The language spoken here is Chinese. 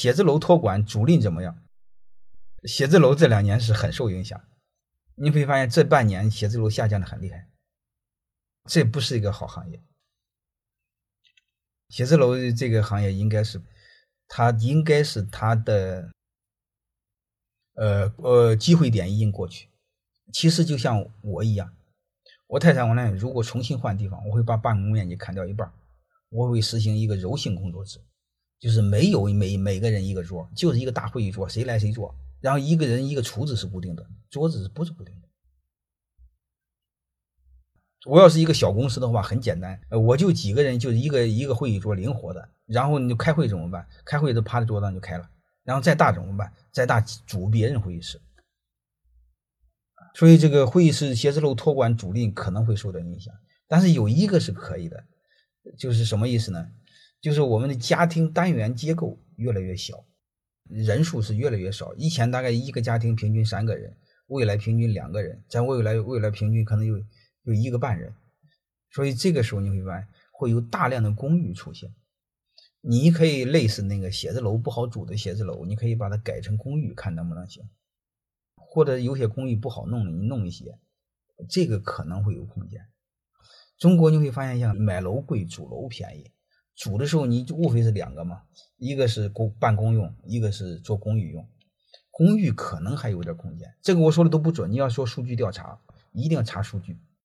写字楼托管租赁怎么样？写字楼这两年是很受影响，你会发现这半年写字楼下降的很厉害，这不是一个好行业。写字楼这个行业应该是，它应该是它的，呃呃，机会点已经过去。其实就像我一样，我太太我呢，如果重新换地方，我会把办公面积砍掉一半，我会实行一个柔性工作制，就是没有每每个人一个桌，就是一个大会议桌，谁来谁坐。然后一个人一个厨子是固定的，桌子是不是固定的？我要是一个小公司的话，很简单，我就几个人，就一个一个会议桌，灵活的。然后你就开会怎么办？开会都趴在桌子上就开了。然后再大怎么办？再大组别人会议室。所以这个会议室写字楼托管租赁可能会受到影响，但是有一个是可以的，就是什么意思呢？就是我们的家庭单元结构越来越小。人数是越来越少，以前大概一个家庭平均三个人，未来平均两个人，在未来未来平均可能有有一个半人，所以这个时候你会发现会有大量的公寓出现。你可以类似那个写字楼不好租的写字楼，你可以把它改成公寓，看能不能行。或者有些公寓不好弄的，你弄一些，这个可能会有空间。中国你会发现，像买楼贵，租楼便宜。煮的时候你就无非是两个嘛，一个是公办公用，一个是做公寓用。公寓可能还有点空间，这个我说的都不准。你要说数据调查，一定要查数据。